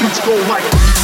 Beats go like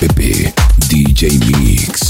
Pepe, DJ Mix.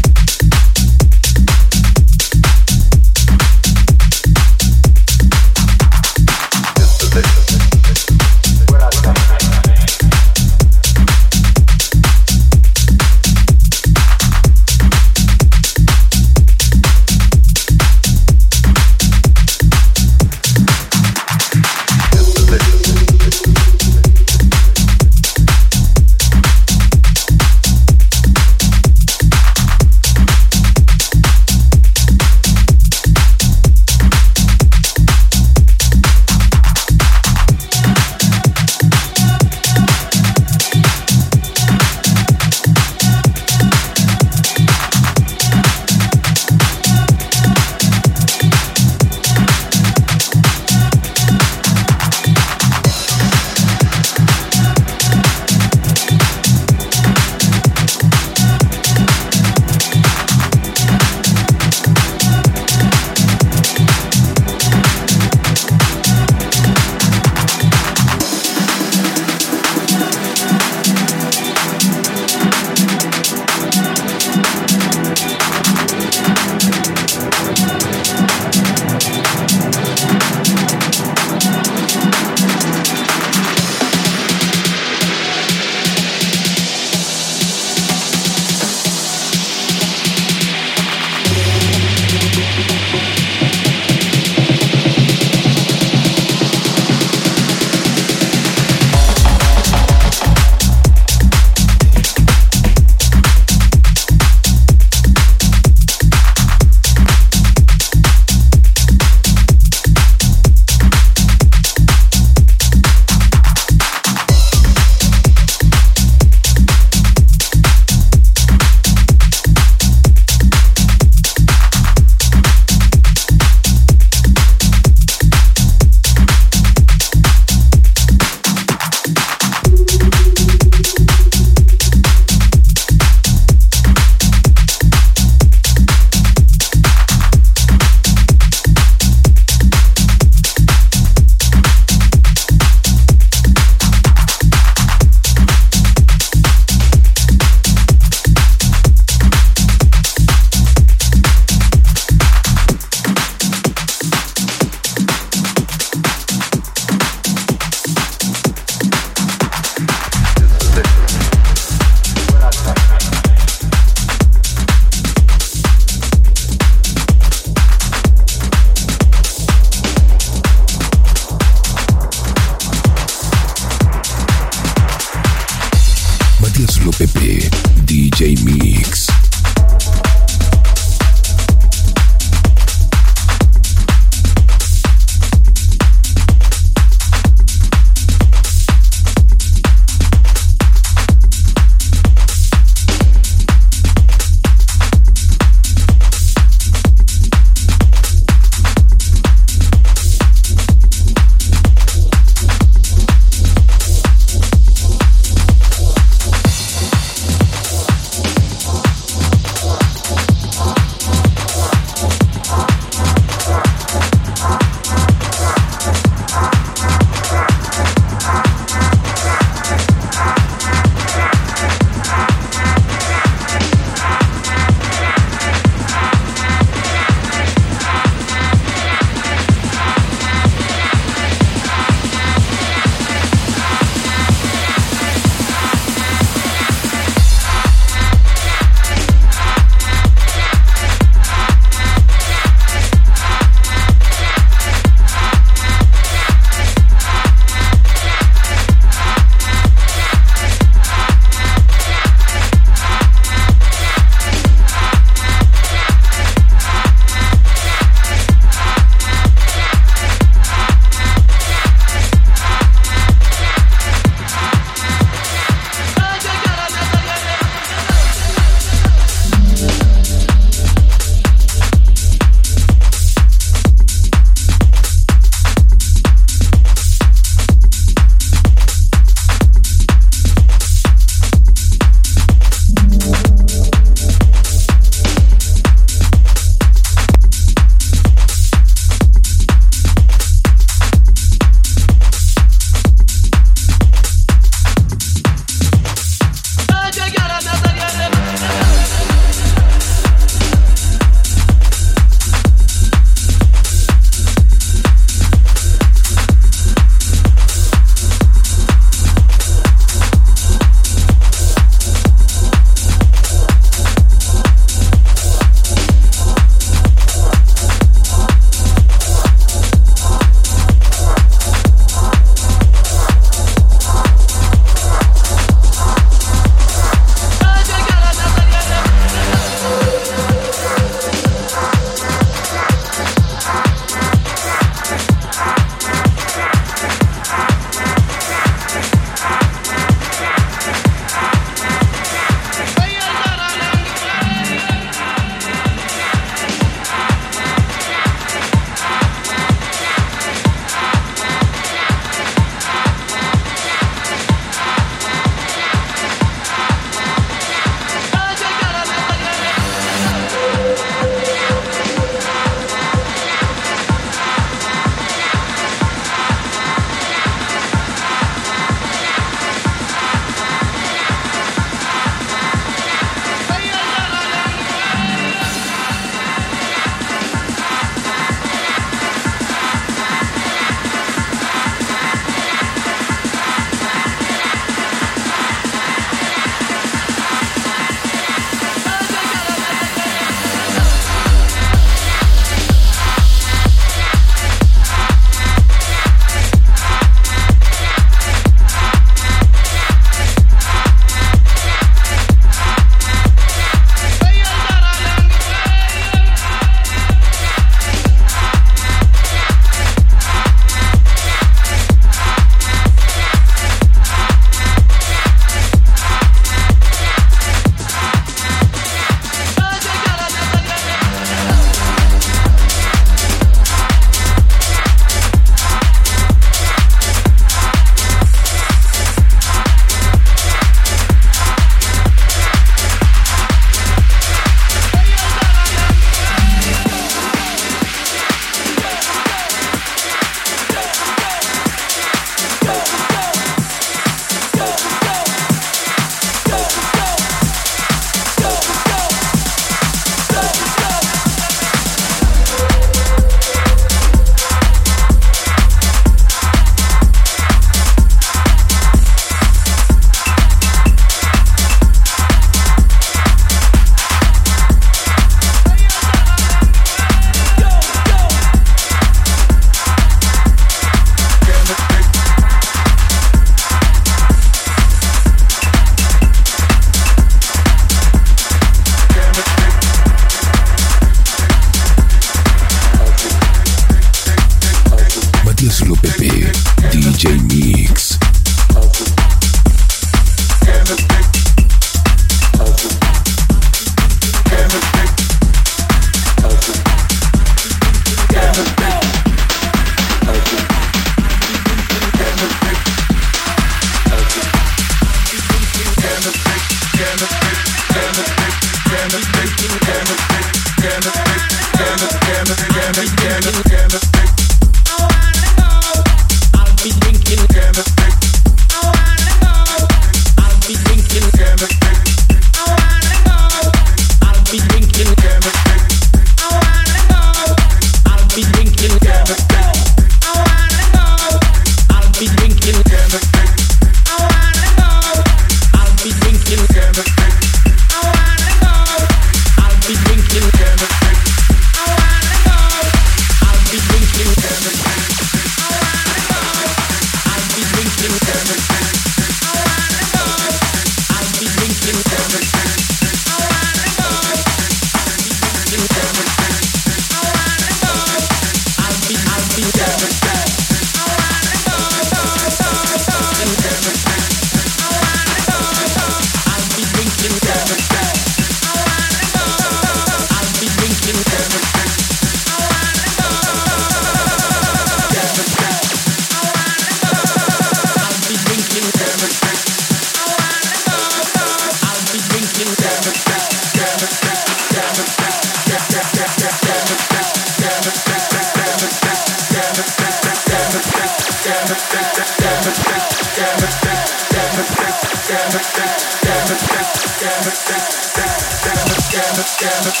Matías